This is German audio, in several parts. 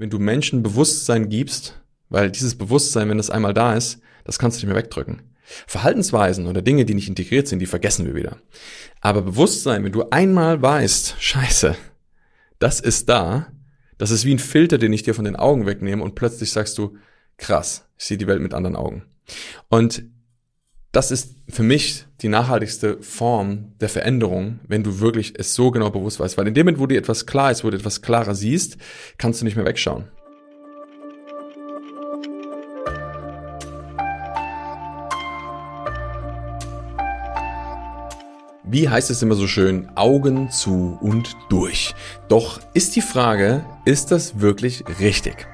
wenn du Menschen Bewusstsein gibst, weil dieses Bewusstsein, wenn das einmal da ist, das kannst du nicht mehr wegdrücken. Verhaltensweisen oder Dinge, die nicht integriert sind, die vergessen wir wieder. Aber Bewusstsein, wenn du einmal weißt, scheiße, das ist da, das ist wie ein Filter, den ich dir von den Augen wegnehme und plötzlich sagst du, krass, ich sehe die Welt mit anderen Augen. Und das ist für mich die nachhaltigste Form der Veränderung, wenn du wirklich es so genau bewusst weißt. Weil in dem Moment, wo dir etwas klar ist, wo du etwas klarer siehst, kannst du nicht mehr wegschauen. Wie heißt es immer so schön, Augen zu und durch. Doch ist die Frage, ist das wirklich richtig?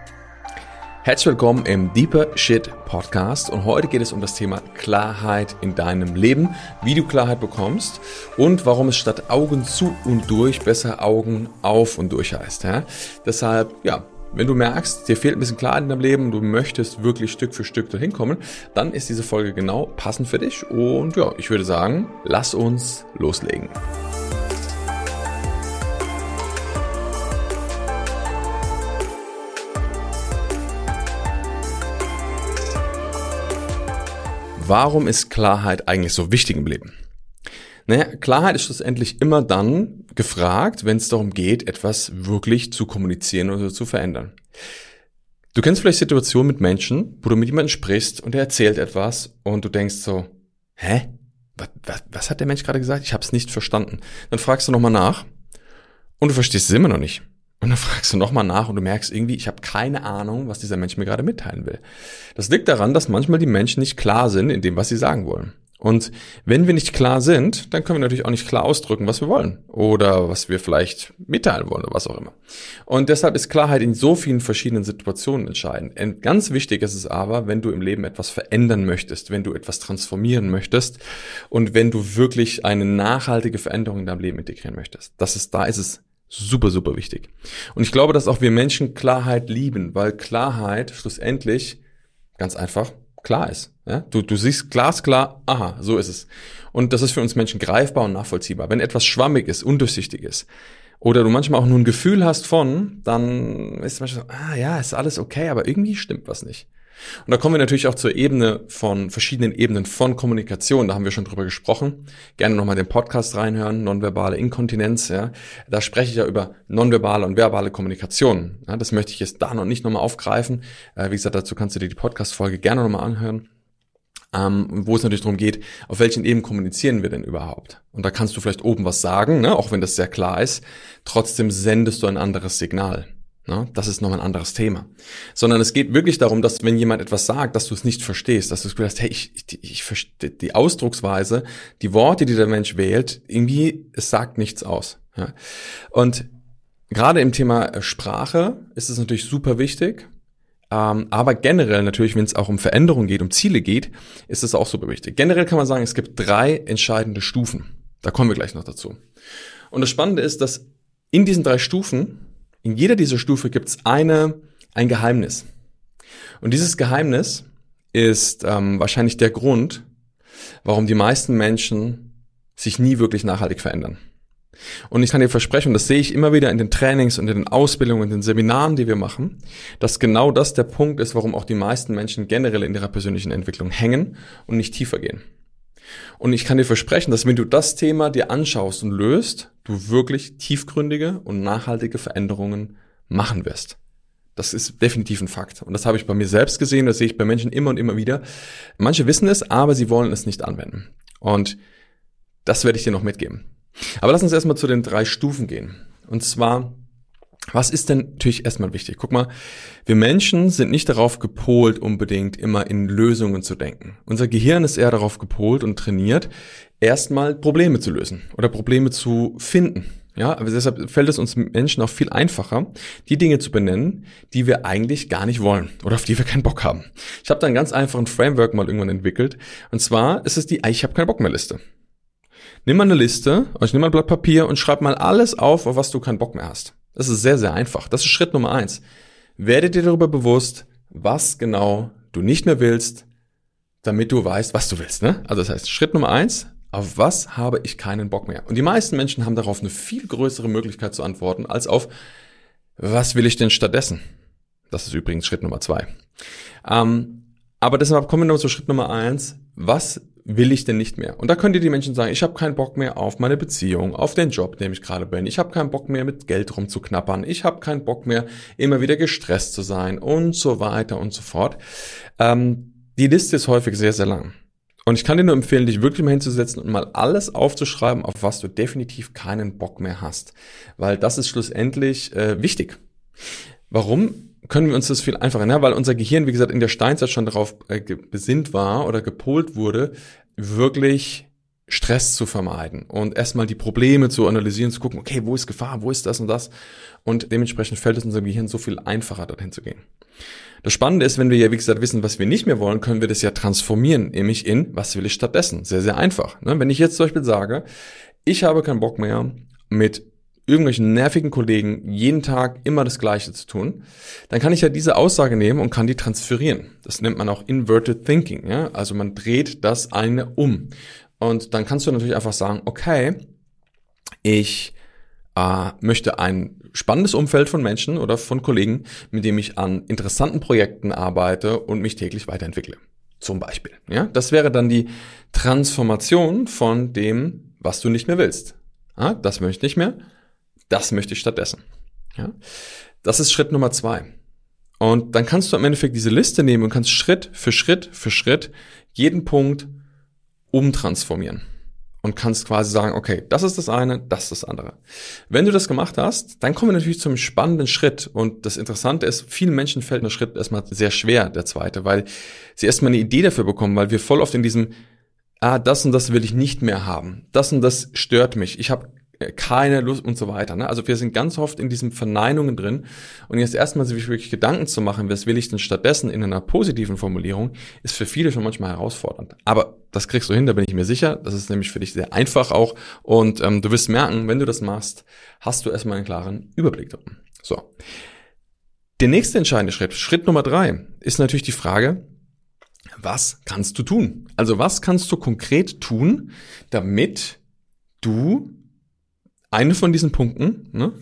Herzlich willkommen im Deeper Shit Podcast und heute geht es um das Thema Klarheit in deinem Leben, wie du Klarheit bekommst und warum es statt Augen zu und durch besser Augen auf und durch heißt. Ja? Deshalb, ja, wenn du merkst, dir fehlt ein bisschen Klarheit in deinem Leben und du möchtest wirklich Stück für Stück dahin kommen, dann ist diese Folge genau passend für dich und ja, ich würde sagen, lass uns loslegen. Warum ist Klarheit eigentlich so wichtig im Leben? Naja, Klarheit ist schlussendlich immer dann gefragt, wenn es darum geht, etwas wirklich zu kommunizieren oder zu verändern. Du kennst vielleicht Situationen mit Menschen, wo du mit jemandem sprichst und er erzählt etwas und du denkst so, hä? Was, was, was hat der Mensch gerade gesagt? Ich habe es nicht verstanden. Dann fragst du nochmal nach und du verstehst es immer noch nicht. Und dann fragst du nochmal nach und du merkst irgendwie, ich habe keine Ahnung, was dieser Mensch mir gerade mitteilen will. Das liegt daran, dass manchmal die Menschen nicht klar sind in dem, was sie sagen wollen. Und wenn wir nicht klar sind, dann können wir natürlich auch nicht klar ausdrücken, was wir wollen oder was wir vielleicht mitteilen wollen oder was auch immer. Und deshalb ist Klarheit in so vielen verschiedenen Situationen entscheidend. Und ganz wichtig ist es aber, wenn du im Leben etwas verändern möchtest, wenn du etwas transformieren möchtest und wenn du wirklich eine nachhaltige Veränderung in deinem Leben integrieren möchtest. Das ist, da ist es Super, super wichtig. Und ich glaube, dass auch wir Menschen Klarheit lieben, weil Klarheit schlussendlich ganz einfach klar ist. Ja? Du, du siehst glasklar, aha, so ist es. Und das ist für uns Menschen greifbar und nachvollziehbar. Wenn etwas schwammig ist, undurchsichtig ist, oder du manchmal auch nur ein Gefühl hast von, dann ist manchmal so, ah ja, ist alles okay, aber irgendwie stimmt was nicht. Und da kommen wir natürlich auch zur Ebene von verschiedenen Ebenen von Kommunikation. Da haben wir schon drüber gesprochen. Gerne nochmal den Podcast reinhören, nonverbale Inkontinenz. Ja. Da spreche ich ja über nonverbale und verbale Kommunikation. Ja, das möchte ich jetzt da noch nicht nochmal aufgreifen. Äh, wie gesagt, dazu kannst du dir die Podcast-Folge gerne nochmal anhören. Ähm, wo es natürlich darum geht, auf welchen Ebenen kommunizieren wir denn überhaupt? Und da kannst du vielleicht oben was sagen, ne, auch wenn das sehr klar ist. Trotzdem sendest du ein anderes Signal. Ne? Das ist nochmal ein anderes Thema. Sondern es geht wirklich darum, dass wenn jemand etwas sagt, dass du es nicht verstehst, dass du es hast, hey, ich, ich, ich verstehe die Ausdrucksweise, die Worte, die der Mensch wählt, irgendwie, es sagt nichts aus. Ja? Und gerade im Thema Sprache ist es natürlich super wichtig. Ähm, aber generell natürlich, wenn es auch um Veränderungen geht, um Ziele geht, ist es auch super wichtig. Generell kann man sagen, es gibt drei entscheidende Stufen. Da kommen wir gleich noch dazu. Und das Spannende ist, dass in diesen drei Stufen in jeder dieser Stufe gibt es eine, ein Geheimnis. Und dieses Geheimnis ist ähm, wahrscheinlich der Grund, warum die meisten Menschen sich nie wirklich nachhaltig verändern. Und ich kann dir versprechen, das sehe ich immer wieder in den Trainings und in den Ausbildungen und den Seminaren, die wir machen, dass genau das der Punkt ist, warum auch die meisten Menschen generell in ihrer persönlichen Entwicklung hängen und nicht tiefer gehen. Und ich kann dir versprechen, dass wenn du das Thema dir anschaust und löst, du wirklich tiefgründige und nachhaltige Veränderungen machen wirst. Das ist definitiv ein Fakt. Und das habe ich bei mir selbst gesehen, das sehe ich bei Menschen immer und immer wieder. Manche wissen es, aber sie wollen es nicht anwenden. Und das werde ich dir noch mitgeben. Aber lass uns erstmal zu den drei Stufen gehen. Und zwar was ist denn natürlich erstmal wichtig? Guck mal, wir Menschen sind nicht darauf gepolt, unbedingt immer in Lösungen zu denken. Unser Gehirn ist eher darauf gepolt und trainiert, erstmal Probleme zu lösen oder Probleme zu finden. Ja, aber deshalb fällt es uns Menschen auch viel einfacher, die Dinge zu benennen, die wir eigentlich gar nicht wollen oder auf die wir keinen Bock haben. Ich habe da einen ganz einfachen Framework mal irgendwann entwickelt. Und zwar ist es die Ich habe keinen Bock mehr Liste. Nimm mal eine Liste, also nimm mal ein Blatt Papier und schreib mal alles auf, auf was du keinen Bock mehr hast. Das ist sehr, sehr einfach. Das ist Schritt Nummer eins. Werde dir darüber bewusst, was genau du nicht mehr willst, damit du weißt, was du willst. Ne? Also das heißt, Schritt Nummer eins, auf was habe ich keinen Bock mehr? Und die meisten Menschen haben darauf eine viel größere Möglichkeit zu antworten, als auf, was will ich denn stattdessen? Das ist übrigens Schritt Nummer zwei. Ähm, aber deshalb kommen wir noch zu Schritt Nummer eins. Was will ich denn nicht mehr? Und da könnt ihr die Menschen sagen, ich habe keinen Bock mehr auf meine Beziehung, auf den Job, dem ich gerade bin. Ich habe keinen Bock mehr mit Geld rumzuknappern. Ich habe keinen Bock mehr immer wieder gestresst zu sein und so weiter und so fort. Ähm, die Liste ist häufig sehr, sehr lang. Und ich kann dir nur empfehlen, dich wirklich mal hinzusetzen und mal alles aufzuschreiben, auf was du definitiv keinen Bock mehr hast. Weil das ist schlussendlich äh, wichtig. Warum? Können wir uns das viel einfacher, ne? weil unser Gehirn, wie gesagt, in der Steinzeit schon darauf äh, besinnt war oder gepolt wurde, wirklich Stress zu vermeiden und erstmal die Probleme zu analysieren, zu gucken, okay, wo ist Gefahr, wo ist das und das und dementsprechend fällt es unserem Gehirn so viel einfacher, dorthin zu gehen. Das Spannende ist, wenn wir ja, wie gesagt, wissen, was wir nicht mehr wollen, können wir das ja transformieren, nämlich in, was will ich stattdessen? Sehr, sehr einfach. Ne? Wenn ich jetzt zum Beispiel sage, ich habe keinen Bock mehr mit irgendwelchen nervigen Kollegen jeden Tag immer das Gleiche zu tun, dann kann ich ja diese Aussage nehmen und kann die transferieren. Das nennt man auch Inverted Thinking. Ja? Also man dreht das eine um. Und dann kannst du natürlich einfach sagen, okay, ich äh, möchte ein spannendes Umfeld von Menschen oder von Kollegen, mit dem ich an interessanten Projekten arbeite und mich täglich weiterentwickle. Zum Beispiel. Ja? Das wäre dann die Transformation von dem, was du nicht mehr willst. Ja, das möchte ich nicht mehr das möchte ich stattdessen. Ja? Das ist Schritt Nummer zwei. Und dann kannst du im Endeffekt diese Liste nehmen und kannst Schritt für Schritt für Schritt jeden Punkt umtransformieren. Und kannst quasi sagen, okay, das ist das eine, das ist das andere. Wenn du das gemacht hast, dann kommen wir natürlich zum spannenden Schritt. Und das Interessante ist, vielen Menschen fällt der Schritt erstmal sehr schwer, der zweite, weil sie erstmal eine Idee dafür bekommen, weil wir voll oft in diesem, ah, das und das will ich nicht mehr haben. Das und das stört mich. Ich habe keine Lust und so weiter. Ne? Also wir sind ganz oft in diesen Verneinungen drin und jetzt erstmal sich wirklich Gedanken zu machen, was will ich denn stattdessen in einer positiven Formulierung, ist für viele schon manchmal herausfordernd. Aber das kriegst du hin, da bin ich mir sicher. Das ist nämlich für dich sehr einfach auch und ähm, du wirst merken, wenn du das machst, hast du erstmal einen klaren Überblick darüber. So. Der nächste entscheidende Schritt, Schritt Nummer drei, ist natürlich die Frage, was kannst du tun? Also was kannst du konkret tun, damit du eine von diesen Punkten ne,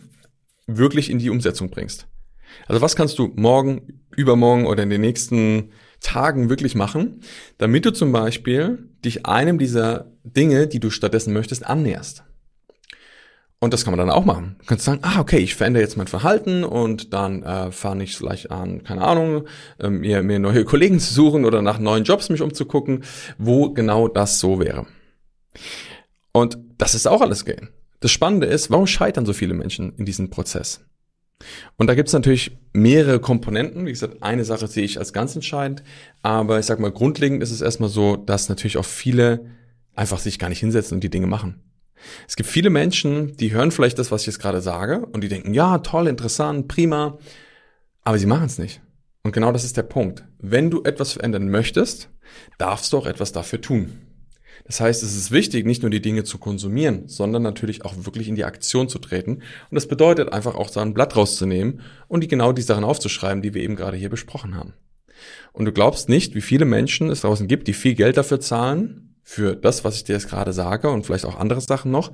wirklich in die Umsetzung bringst. Also was kannst du morgen, übermorgen oder in den nächsten Tagen wirklich machen, damit du zum Beispiel dich einem dieser Dinge, die du stattdessen möchtest, annäherst. Und das kann man dann auch machen. Du kannst sagen, ah, okay, ich verändere jetzt mein Verhalten und dann äh, fange ich vielleicht an, keine Ahnung, äh, mir, mir neue Kollegen zu suchen oder nach neuen Jobs mich umzugucken, wo genau das so wäre. Und das ist auch alles gehen. Das Spannende ist, warum scheitern so viele Menschen in diesem Prozess? Und da gibt es natürlich mehrere Komponenten. Wie gesagt, eine Sache sehe ich als ganz entscheidend, aber ich sag mal, grundlegend ist es erstmal so, dass natürlich auch viele einfach sich gar nicht hinsetzen und die Dinge machen. Es gibt viele Menschen, die hören vielleicht das, was ich jetzt gerade sage, und die denken, ja, toll, interessant, prima, aber sie machen es nicht. Und genau das ist der Punkt. Wenn du etwas verändern möchtest, darfst du auch etwas dafür tun. Das heißt, es ist wichtig, nicht nur die Dinge zu konsumieren, sondern natürlich auch wirklich in die Aktion zu treten. Und das bedeutet einfach auch so ein Blatt rauszunehmen und die genau die Sachen aufzuschreiben, die wir eben gerade hier besprochen haben. Und du glaubst nicht, wie viele Menschen es draußen gibt, die viel Geld dafür zahlen, für das, was ich dir jetzt gerade sage und vielleicht auch andere Sachen noch,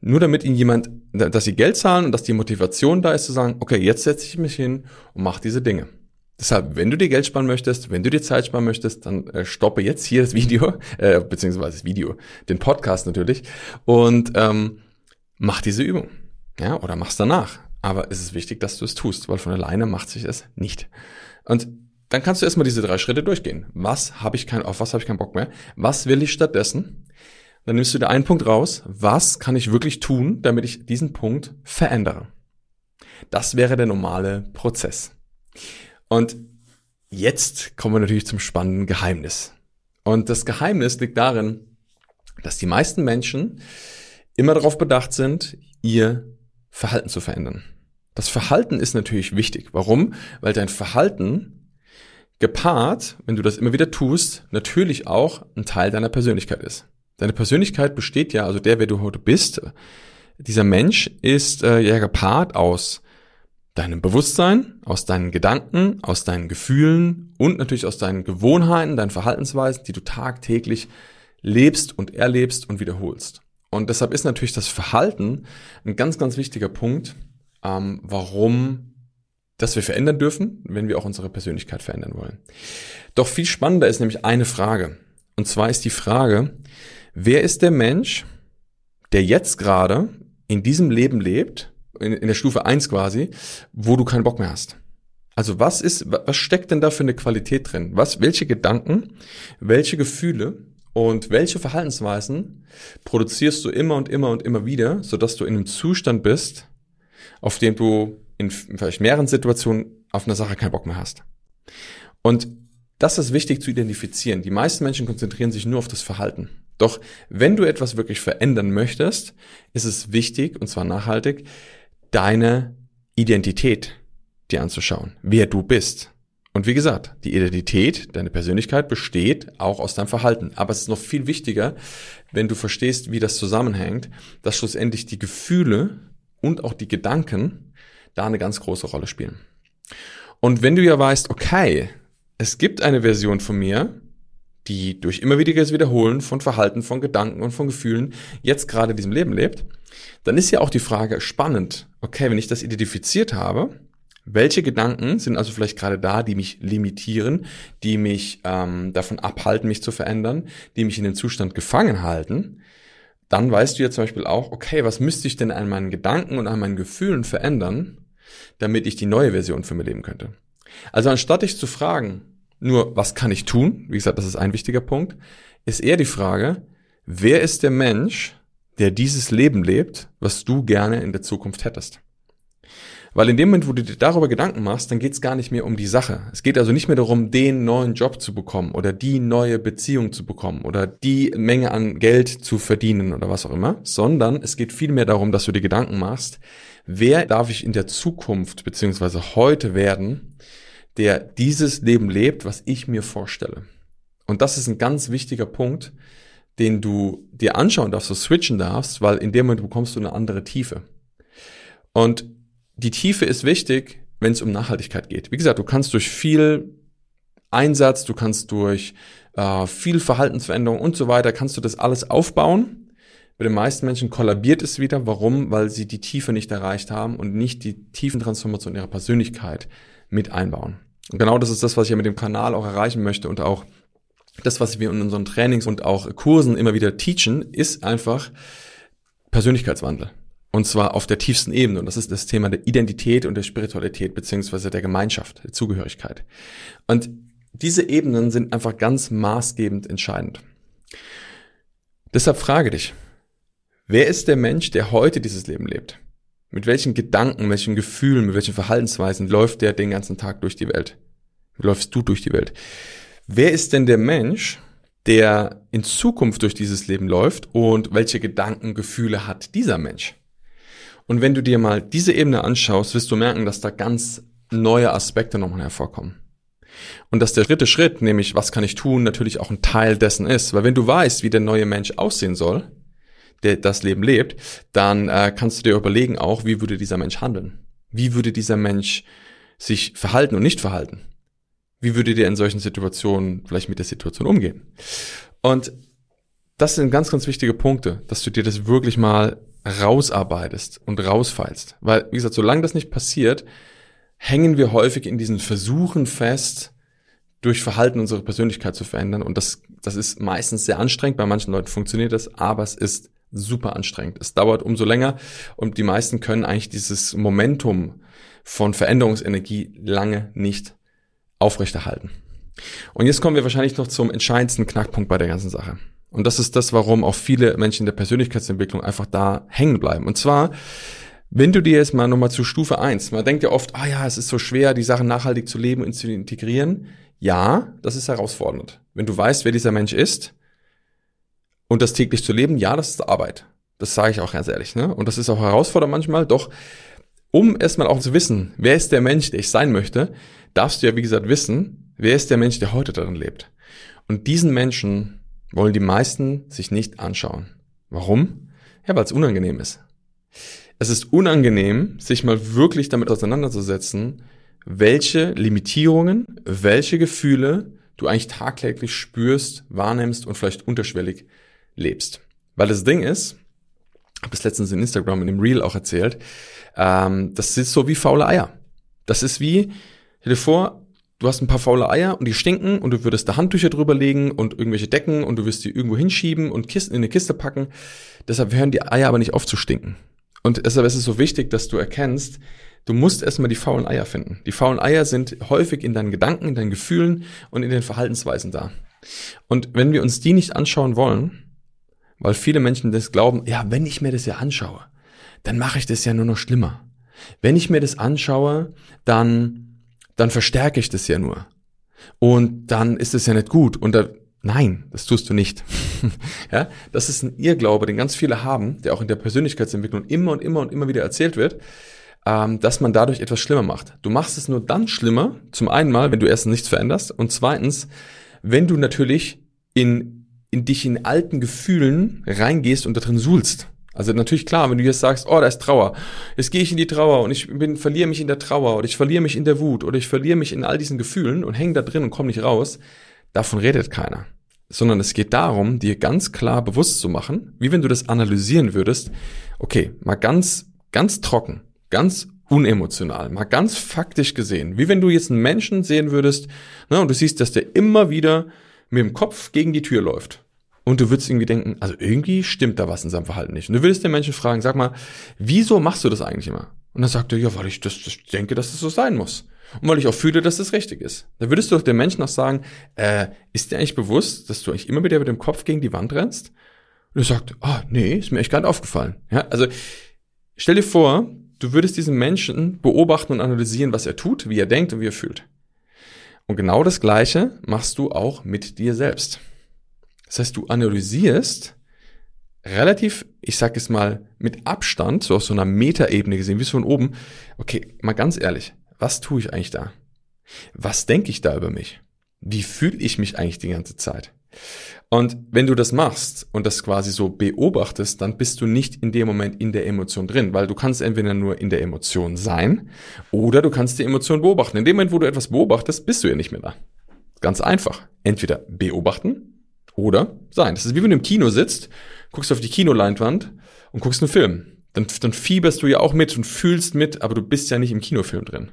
nur damit ihnen jemand, dass sie Geld zahlen und dass die Motivation da ist zu sagen, okay, jetzt setze ich mich hin und mache diese Dinge. Deshalb, wenn du dir Geld sparen möchtest, wenn du dir Zeit sparen möchtest, dann äh, stoppe jetzt hier das Video, äh, beziehungsweise das Video, den Podcast natürlich, und ähm, mach diese Übung. Ja, oder mach's danach. Aber es ist wichtig, dass du es tust, weil von alleine macht sich es nicht. Und dann kannst du erstmal diese drei Schritte durchgehen. Was habe ich kein, auf was habe ich keinen Bock mehr? Was will ich stattdessen? Dann nimmst du dir einen Punkt raus. Was kann ich wirklich tun, damit ich diesen Punkt verändere? Das wäre der normale Prozess. Und jetzt kommen wir natürlich zum spannenden Geheimnis. Und das Geheimnis liegt darin, dass die meisten Menschen immer darauf bedacht sind, ihr Verhalten zu verändern. Das Verhalten ist natürlich wichtig. Warum? Weil dein Verhalten gepaart, wenn du das immer wieder tust, natürlich auch ein Teil deiner Persönlichkeit ist. Deine Persönlichkeit besteht ja, also der, wer du heute bist, dieser Mensch ist äh, ja gepaart aus deinem Bewusstsein, aus deinen Gedanken, aus deinen Gefühlen und natürlich aus deinen Gewohnheiten, deinen Verhaltensweisen, die du tagtäglich lebst und erlebst und wiederholst. Und deshalb ist natürlich das Verhalten ein ganz, ganz wichtiger Punkt, ähm, warum das wir verändern dürfen, wenn wir auch unsere Persönlichkeit verändern wollen. Doch viel spannender ist nämlich eine Frage. Und zwar ist die Frage, wer ist der Mensch, der jetzt gerade in diesem Leben lebt, in, in der Stufe eins quasi, wo du keinen Bock mehr hast? Also was ist, was steckt denn da für eine Qualität drin? Was, welche Gedanken, welche Gefühle und welche Verhaltensweisen produzierst du immer und immer und immer wieder, sodass du in einem Zustand bist, auf dem du in vielleicht mehreren Situationen auf eine Sache keinen Bock mehr hast. Und das ist wichtig zu identifizieren. Die meisten Menschen konzentrieren sich nur auf das Verhalten. Doch wenn du etwas wirklich verändern möchtest, ist es wichtig, und zwar nachhaltig, deine Identität dir anzuschauen, wer du bist. Und wie gesagt, die Identität, deine Persönlichkeit besteht auch aus deinem Verhalten. Aber es ist noch viel wichtiger, wenn du verstehst, wie das zusammenhängt, dass schlussendlich die Gefühle und auch die Gedanken da eine ganz große Rolle spielen. Und wenn du ja weißt, okay, es gibt eine Version von mir, die durch immer Wiederholen von Verhalten, von Gedanken und von Gefühlen jetzt gerade diesem Leben lebt, dann ist ja auch die Frage spannend, okay, wenn ich das identifiziert habe, welche Gedanken sind also vielleicht gerade da, die mich limitieren, die mich ähm, davon abhalten, mich zu verändern, die mich in den Zustand gefangen halten? Dann weißt du ja zum Beispiel auch, okay, was müsste ich denn an meinen Gedanken und an meinen Gefühlen verändern, damit ich die neue Version für mich leben könnte? Also anstatt dich zu fragen, nur was kann ich tun, wie gesagt, das ist ein wichtiger Punkt, ist eher die Frage, wer ist der Mensch, der dieses Leben lebt, was du gerne in der Zukunft hättest? Weil in dem Moment, wo du dir darüber Gedanken machst, dann geht es gar nicht mehr um die Sache. Es geht also nicht mehr darum, den neuen Job zu bekommen oder die neue Beziehung zu bekommen oder die Menge an Geld zu verdienen oder was auch immer, sondern es geht vielmehr darum, dass du dir Gedanken machst, wer darf ich in der Zukunft beziehungsweise heute werden, der dieses Leben lebt, was ich mir vorstelle. Und das ist ein ganz wichtiger Punkt, den du dir anschauen darfst, so switchen darfst, weil in dem Moment bekommst du eine andere Tiefe. Und die Tiefe ist wichtig, wenn es um Nachhaltigkeit geht. Wie gesagt, du kannst durch viel Einsatz, du kannst durch äh, viel Verhaltensveränderung und so weiter, kannst du das alles aufbauen. Bei den meisten Menschen kollabiert es wieder. Warum? Weil sie die Tiefe nicht erreicht haben und nicht die tiefen Transformation ihrer Persönlichkeit mit einbauen. Genau das ist das, was ich ja mit dem Kanal auch erreichen möchte und auch das, was wir in unseren Trainings und auch Kursen immer wieder teachen, ist einfach Persönlichkeitswandel. Und zwar auf der tiefsten Ebene. Und das ist das Thema der Identität und der Spiritualität beziehungsweise der Gemeinschaft, der Zugehörigkeit. Und diese Ebenen sind einfach ganz maßgebend entscheidend. Deshalb frage dich, wer ist der Mensch, der heute dieses Leben lebt? Mit welchen Gedanken, welchen Gefühlen, mit welchen Verhaltensweisen läuft der den ganzen Tag durch die Welt? Läufst du durch die Welt? Wer ist denn der Mensch, der in Zukunft durch dieses Leben läuft und welche Gedanken, Gefühle hat dieser Mensch? Und wenn du dir mal diese Ebene anschaust, wirst du merken, dass da ganz neue Aspekte nochmal hervorkommen. Und dass der dritte Schritt, nämlich was kann ich tun, natürlich auch ein Teil dessen ist. Weil wenn du weißt, wie der neue Mensch aussehen soll, der das Leben lebt, dann äh, kannst du dir überlegen auch, wie würde dieser Mensch handeln? Wie würde dieser Mensch sich verhalten und nicht verhalten? Wie würde der in solchen Situationen vielleicht mit der Situation umgehen? Und das sind ganz, ganz wichtige Punkte, dass du dir das wirklich mal rausarbeitest und rausfeilst. Weil, wie gesagt, solange das nicht passiert, hängen wir häufig in diesen Versuchen fest, durch Verhalten unsere Persönlichkeit zu verändern. Und das, das ist meistens sehr anstrengend. Bei manchen Leuten funktioniert das, aber es ist super anstrengend. Es dauert umso länger und die meisten können eigentlich dieses Momentum von Veränderungsenergie lange nicht aufrechterhalten. Und jetzt kommen wir wahrscheinlich noch zum entscheidendsten Knackpunkt bei der ganzen Sache. Und das ist das, warum auch viele Menschen der Persönlichkeitsentwicklung einfach da hängen bleiben. Und zwar, wenn du dir jetzt mal nochmal zu Stufe eins, man denkt ja oft, ah ja, es ist so schwer, die Sachen nachhaltig zu leben und zu integrieren. Ja, das ist herausfordernd. Wenn du weißt, wer dieser Mensch ist und das täglich zu leben, ja, das ist Arbeit. Das sage ich auch ganz ehrlich. Ne? Und das ist auch herausfordernd manchmal. Doch um erstmal auch zu wissen, wer ist der Mensch, der ich sein möchte, darfst du ja, wie gesagt, wissen, wer ist der Mensch, der heute darin lebt. Und diesen Menschen wollen die meisten sich nicht anschauen. Warum? Ja, weil es unangenehm ist. Es ist unangenehm, sich mal wirklich damit auseinanderzusetzen, welche Limitierungen, welche Gefühle du eigentlich tagtäglich spürst, wahrnimmst und vielleicht unterschwellig lebst. Weil das Ding ist, habe es letztens in Instagram in dem Reel auch erzählt, ähm, das ist so wie faule Eier. Das ist wie, stell dir vor, du hast ein paar faule Eier und die stinken und du würdest da Handtücher drüber legen und irgendwelche Decken und du wirst die irgendwo hinschieben und Kisten in eine Kiste packen. Deshalb hören die Eier aber nicht auf zu stinken. Und deshalb ist es so wichtig, dass du erkennst, du musst erstmal die faulen Eier finden. Die faulen Eier sind häufig in deinen Gedanken, in deinen Gefühlen und in den Verhaltensweisen da. Und wenn wir uns die nicht anschauen wollen, weil viele Menschen das glauben, ja, wenn ich mir das ja anschaue, dann mache ich das ja nur noch schlimmer. Wenn ich mir das anschaue, dann, dann verstärke ich das ja nur. Und dann ist es ja nicht gut. Und da, nein, das tust du nicht. ja, das ist ein Irrglaube, den ganz viele haben, der auch in der Persönlichkeitsentwicklung immer und immer und immer wieder erzählt wird, ähm, dass man dadurch etwas schlimmer macht. Du machst es nur dann schlimmer, zum einen mal, wenn du erstens nichts veränderst und zweitens, wenn du natürlich in, in dich in alten Gefühlen reingehst und da drin suhlst. Also natürlich klar, wenn du jetzt sagst, oh, da ist Trauer, jetzt gehe ich in die Trauer und ich bin, verliere mich in der Trauer oder ich verliere mich in der Wut oder ich verliere mich in all diesen Gefühlen und hänge da drin und komme nicht raus, davon redet keiner. Sondern es geht darum, dir ganz klar bewusst zu machen, wie wenn du das analysieren würdest, okay, mal ganz, ganz trocken, ganz unemotional, mal ganz faktisch gesehen, wie wenn du jetzt einen Menschen sehen würdest, ne, und du siehst, dass der immer wieder mit dem Kopf gegen die Tür läuft. Und du würdest irgendwie denken, also irgendwie stimmt da was in seinem Verhalten nicht. Und du würdest den Menschen fragen, sag mal, wieso machst du das eigentlich immer? Und dann sagt er, ja, weil ich das, das denke, dass es das so sein muss. Und weil ich auch fühle, dass das richtig ist. Da würdest du doch dem Menschen auch sagen, äh, ist dir eigentlich bewusst, dass du eigentlich immer wieder mit dem Kopf gegen die Wand rennst? Und er sagt, ah, oh, nee, ist mir echt gar nicht aufgefallen. Ja, also stell dir vor, du würdest diesen Menschen beobachten und analysieren, was er tut, wie er denkt und wie er fühlt. Und genau das Gleiche machst du auch mit dir selbst. Das heißt, du analysierst relativ, ich sag es mal, mit Abstand, so auf so einer Metaebene gesehen, wie von oben, okay, mal ganz ehrlich, was tue ich eigentlich da? Was denke ich da über mich? Wie fühle ich mich eigentlich die ganze Zeit? Und wenn du das machst und das quasi so beobachtest, dann bist du nicht in dem Moment in der Emotion drin, weil du kannst entweder nur in der Emotion sein oder du kannst die Emotion beobachten. In dem Moment, wo du etwas beobachtest, bist du ja nicht mehr da. Ganz einfach. Entweder beobachten oder sein. Das ist wie wenn du im Kino sitzt, guckst auf die Kinoleinwand und guckst einen Film. Dann, dann fieberst du ja auch mit und fühlst mit, aber du bist ja nicht im Kinofilm drin.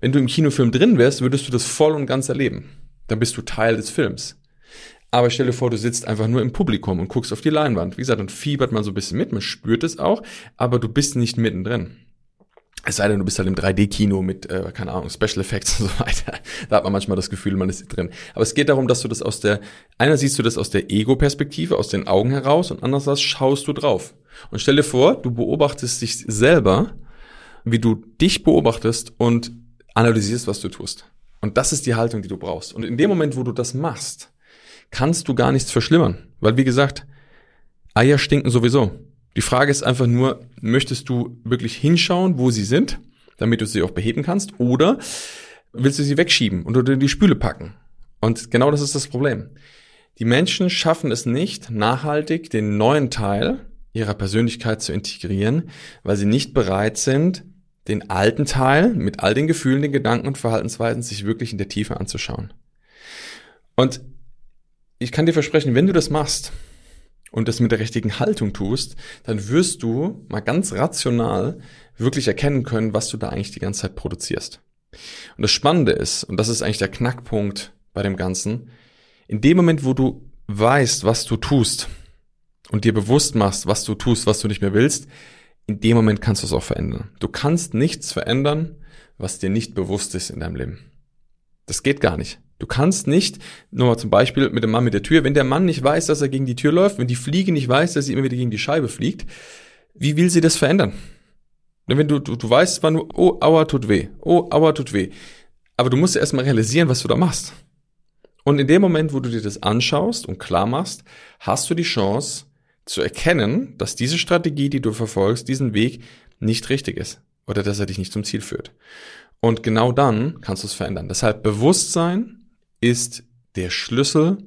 Wenn du im Kinofilm drin wärst, würdest du das voll und ganz erleben. Dann bist du Teil des Films. Aber stell dir vor, du sitzt einfach nur im Publikum und guckst auf die Leinwand. Wie gesagt, dann fiebert man so ein bisschen mit, man spürt es auch, aber du bist nicht mittendrin. Es sei denn, du bist halt im 3D-Kino mit, äh, keine Ahnung, Special Effects und so weiter. Da hat man manchmal das Gefühl, man ist drin. Aber es geht darum, dass du das aus der, einer siehst du das aus der Ego-Perspektive, aus den Augen heraus und andererseits schaust du drauf. Und stell dir vor, du beobachtest dich selber, wie du dich beobachtest und analysierst, was du tust. Und das ist die Haltung, die du brauchst. Und in dem Moment, wo du das machst, kannst du gar nichts verschlimmern. Weil, wie gesagt, Eier stinken sowieso. Die Frage ist einfach nur, möchtest du wirklich hinschauen, wo sie sind, damit du sie auch beheben kannst, oder willst du sie wegschieben und unter die Spüle packen? Und genau das ist das Problem. Die Menschen schaffen es nicht, nachhaltig den neuen Teil ihrer Persönlichkeit zu integrieren, weil sie nicht bereit sind, den alten Teil mit all den Gefühlen, den Gedanken und Verhaltensweisen sich wirklich in der Tiefe anzuschauen. Und ich kann dir versprechen, wenn du das machst, und das mit der richtigen Haltung tust, dann wirst du mal ganz rational wirklich erkennen können, was du da eigentlich die ganze Zeit produzierst. Und das Spannende ist, und das ist eigentlich der Knackpunkt bei dem Ganzen, in dem Moment, wo du weißt, was du tust und dir bewusst machst, was du tust, was du nicht mehr willst, in dem Moment kannst du es auch verändern. Du kannst nichts verändern, was dir nicht bewusst ist in deinem Leben. Das geht gar nicht. Du kannst nicht, nur zum Beispiel mit dem Mann mit der Tür, wenn der Mann nicht weiß, dass er gegen die Tür läuft, wenn die Fliege nicht weiß, dass sie immer wieder gegen die Scheibe fliegt, wie will sie das verändern? Wenn du, du, du weißt zwar nur, oh, aua, tut weh, oh, aua, tut weh. Aber du musst erstmal realisieren, was du da machst. Und in dem Moment, wo du dir das anschaust und klar machst, hast du die Chance zu erkennen, dass diese Strategie, die du verfolgst, diesen Weg nicht richtig ist oder dass er dich nicht zum Ziel führt. Und genau dann kannst du es verändern. Deshalb Bewusstsein ist der Schlüssel,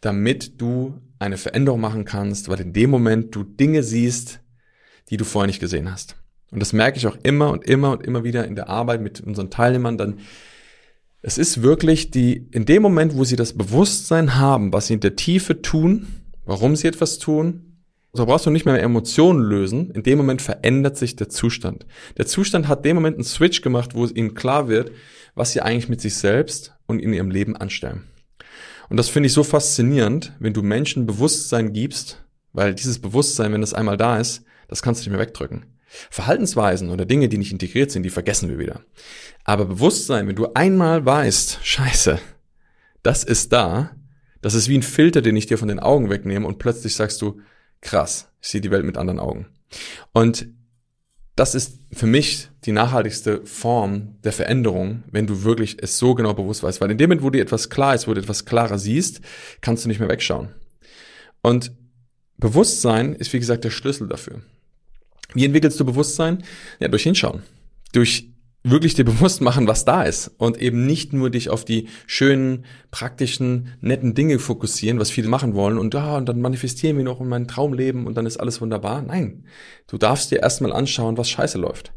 damit du eine Veränderung machen kannst, weil in dem Moment du Dinge siehst, die du vorher nicht gesehen hast. Und das merke ich auch immer und immer und immer wieder in der Arbeit mit unseren Teilnehmern. Dann, es ist wirklich die, in dem Moment, wo sie das Bewusstsein haben, was sie in der Tiefe tun, warum sie etwas tun, so brauchst du nicht mehr Emotionen lösen. In dem Moment verändert sich der Zustand. Der Zustand hat dem Moment einen Switch gemacht, wo es ihnen klar wird, was sie eigentlich mit sich selbst und in ihrem Leben anstellen. Und das finde ich so faszinierend, wenn du Menschen Bewusstsein gibst, weil dieses Bewusstsein, wenn das einmal da ist, das kannst du nicht mehr wegdrücken. Verhaltensweisen oder Dinge, die nicht integriert sind, die vergessen wir wieder. Aber Bewusstsein, wenn du einmal weißt, scheiße, das ist da, das ist wie ein Filter, den ich dir von den Augen wegnehme und plötzlich sagst du, krass, ich sehe die Welt mit anderen Augen. Und das ist für mich die nachhaltigste Form der Veränderung, wenn du wirklich es so genau bewusst weißt. Weil in dem Moment, wo dir etwas klar ist, wo du etwas klarer siehst, kannst du nicht mehr wegschauen. Und Bewusstsein ist, wie gesagt, der Schlüssel dafür. Wie entwickelst du Bewusstsein? Ja, durch Hinschauen. Durch wirklich dir bewusst machen, was da ist und eben nicht nur dich auf die schönen, praktischen, netten Dinge fokussieren, was viele machen wollen und ja, und dann manifestieren wir noch in mein Traumleben und dann ist alles wunderbar. Nein, du darfst dir erstmal anschauen, was scheiße läuft,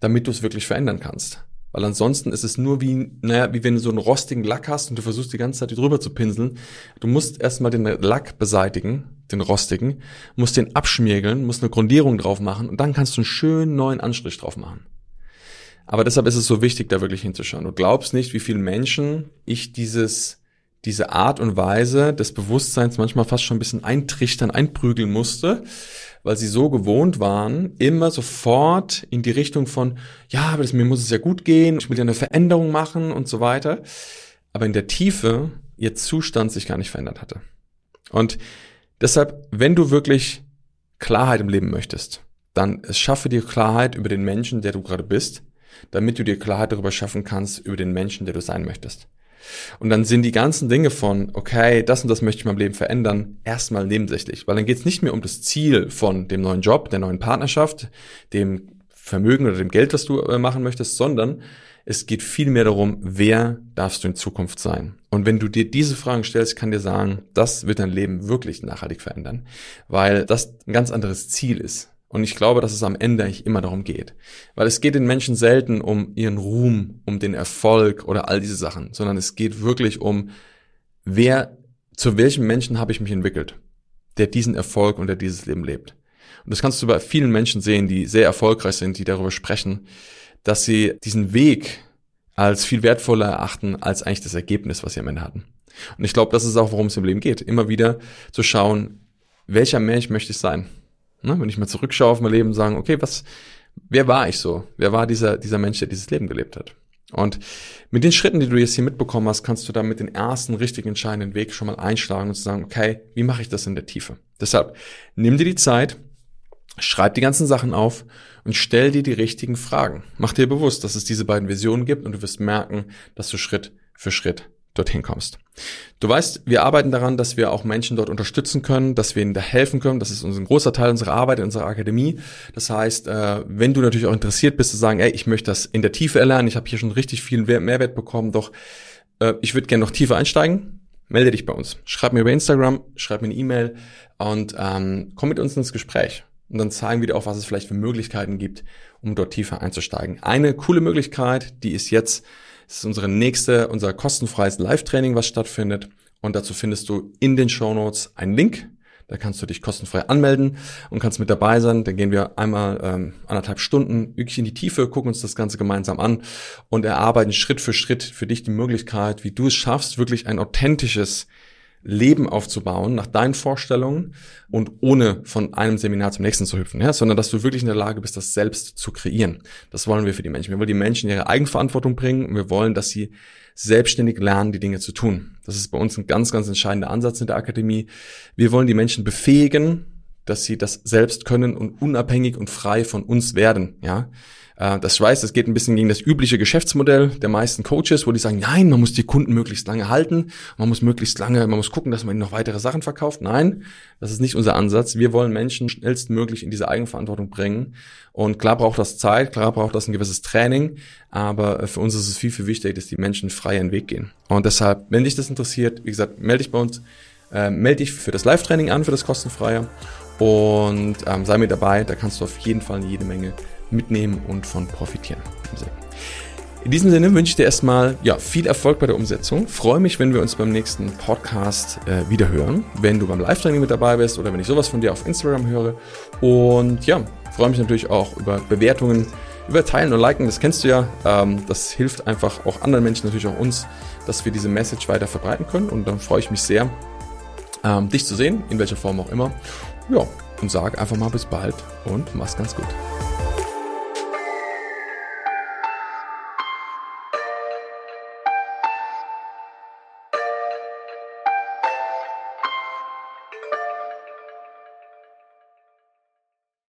damit du es wirklich verändern kannst. Weil ansonsten ist es nur wie, naja, wie wenn du so einen rostigen Lack hast und du versuchst die ganze Zeit drüber zu pinseln. Du musst erstmal den Lack beseitigen, den rostigen, musst den abschmiergeln, musst eine Grundierung drauf machen und dann kannst du einen schönen neuen Anstrich drauf machen. Aber deshalb ist es so wichtig, da wirklich hinzuschauen. Du glaubst nicht, wie viele Menschen ich dieses, diese Art und Weise des Bewusstseins manchmal fast schon ein bisschen eintrichtern, einprügeln musste, weil sie so gewohnt waren, immer sofort in die Richtung von, ja, aber das, mir muss es ja gut gehen, ich will ja eine Veränderung machen und so weiter. Aber in der Tiefe ihr Zustand sich gar nicht verändert hatte. Und deshalb, wenn du wirklich Klarheit im Leben möchtest, dann schaffe dir Klarheit über den Menschen, der du gerade bist, damit du dir Klarheit darüber schaffen kannst, über den Menschen, der du sein möchtest. Und dann sind die ganzen Dinge von, okay, das und das möchte ich in meinem Leben verändern, erstmal nebensächlich. Weil dann geht es nicht mehr um das Ziel von dem neuen Job, der neuen Partnerschaft, dem Vermögen oder dem Geld, das du äh, machen möchtest, sondern es geht viel mehr darum, wer darfst du in Zukunft sein? Und wenn du dir diese Fragen stellst, kann dir sagen, das wird dein Leben wirklich nachhaltig verändern, weil das ein ganz anderes Ziel ist. Und ich glaube, dass es am Ende eigentlich immer darum geht. Weil es geht den Menschen selten um ihren Ruhm, um den Erfolg oder all diese Sachen, sondern es geht wirklich um, wer, zu welchem Menschen habe ich mich entwickelt, der diesen Erfolg und der dieses Leben lebt. Und das kannst du bei vielen Menschen sehen, die sehr erfolgreich sind, die darüber sprechen, dass sie diesen Weg als viel wertvoller erachten als eigentlich das Ergebnis, was sie am Ende hatten. Und ich glaube, das ist auch, worum es im Leben geht. Immer wieder zu schauen, welcher Mensch möchte ich sein? Ne? Wenn ich mal zurückschaue auf mein Leben und sagen, okay, was, wer war ich so? Wer war dieser, dieser Mensch, der dieses Leben gelebt hat? Und mit den Schritten, die du jetzt hier mitbekommen hast, kannst du dann mit den ersten richtig entscheidenden Weg schon mal einschlagen und sagen, okay, wie mache ich das in der Tiefe? Deshalb, nimm dir die Zeit, schreib die ganzen Sachen auf und stell dir die richtigen Fragen. Mach dir bewusst, dass es diese beiden Visionen gibt und du wirst merken, dass du Schritt für Schritt dorthin kommst. Du weißt, wir arbeiten daran, dass wir auch Menschen dort unterstützen können, dass wir ihnen da helfen können. Das ist ein großer Teil unserer Arbeit in unserer Akademie. Das heißt, äh, wenn du natürlich auch interessiert bist zu sagen, ey, ich möchte das in der Tiefe erlernen, ich habe hier schon richtig viel Mehrwert bekommen, doch äh, ich würde gerne noch tiefer einsteigen, melde dich bei uns. Schreib mir über Instagram, schreib mir eine E-Mail und ähm, komm mit uns ins Gespräch. Und dann zeigen wir dir auch, was es vielleicht für Möglichkeiten gibt, um dort tiefer einzusteigen. Eine coole Möglichkeit, die ist jetzt das ist unsere nächste, unser kostenfreies Live-Training, was stattfindet. Und dazu findest du in den Show Notes einen Link. Da kannst du dich kostenfrei anmelden und kannst mit dabei sein. Dann gehen wir einmal ähm, anderthalb Stunden wirklich in die Tiefe, gucken uns das Ganze gemeinsam an und erarbeiten Schritt für Schritt für dich die Möglichkeit, wie du es schaffst, wirklich ein authentisches Leben aufzubauen nach deinen Vorstellungen und ohne von einem Seminar zum nächsten zu hüpfen, ja, sondern dass du wirklich in der Lage bist, das selbst zu kreieren. Das wollen wir für die Menschen. Wir wollen die Menschen ihre Eigenverantwortung bringen und wir wollen, dass sie selbstständig lernen, die Dinge zu tun. Das ist bei uns ein ganz, ganz entscheidender Ansatz in der Akademie. Wir wollen die Menschen befähigen, dass sie das selbst können und unabhängig und frei von uns werden, ja. Äh, das weiß, das geht ein bisschen gegen das übliche Geschäftsmodell der meisten Coaches, wo die sagen, nein, man muss die Kunden möglichst lange halten, man muss möglichst lange, man muss gucken, dass man ihnen noch weitere Sachen verkauft. Nein, das ist nicht unser Ansatz. Wir wollen Menschen schnellstmöglich in diese Eigenverantwortung bringen. Und klar braucht das Zeit, klar braucht das ein gewisses Training, aber äh, für uns ist es viel, viel wichtiger, dass die Menschen frei ihren Weg gehen. Und deshalb, wenn dich das interessiert, wie gesagt, melde dich bei uns, äh, melde dich für das Live-Training an, für das kostenfreie und ähm, sei mit dabei, da kannst du auf jeden Fall jede Menge mitnehmen und von profitieren. In diesem Sinne wünsche ich dir erstmal ja, viel Erfolg bei der Umsetzung. Freue mich, wenn wir uns beim nächsten Podcast äh, wieder hören, wenn du beim Live-Training mit dabei bist oder wenn ich sowas von dir auf Instagram höre. Und ja, freue mich natürlich auch über Bewertungen, über Teilen und Liken, das kennst du ja. Ähm, das hilft einfach auch anderen Menschen, natürlich auch uns, dass wir diese Message weiter verbreiten können. Und dann freue ich mich sehr, ähm, dich zu sehen, in welcher Form auch immer. Ja, und sage einfach mal bis bald und mach's ganz gut.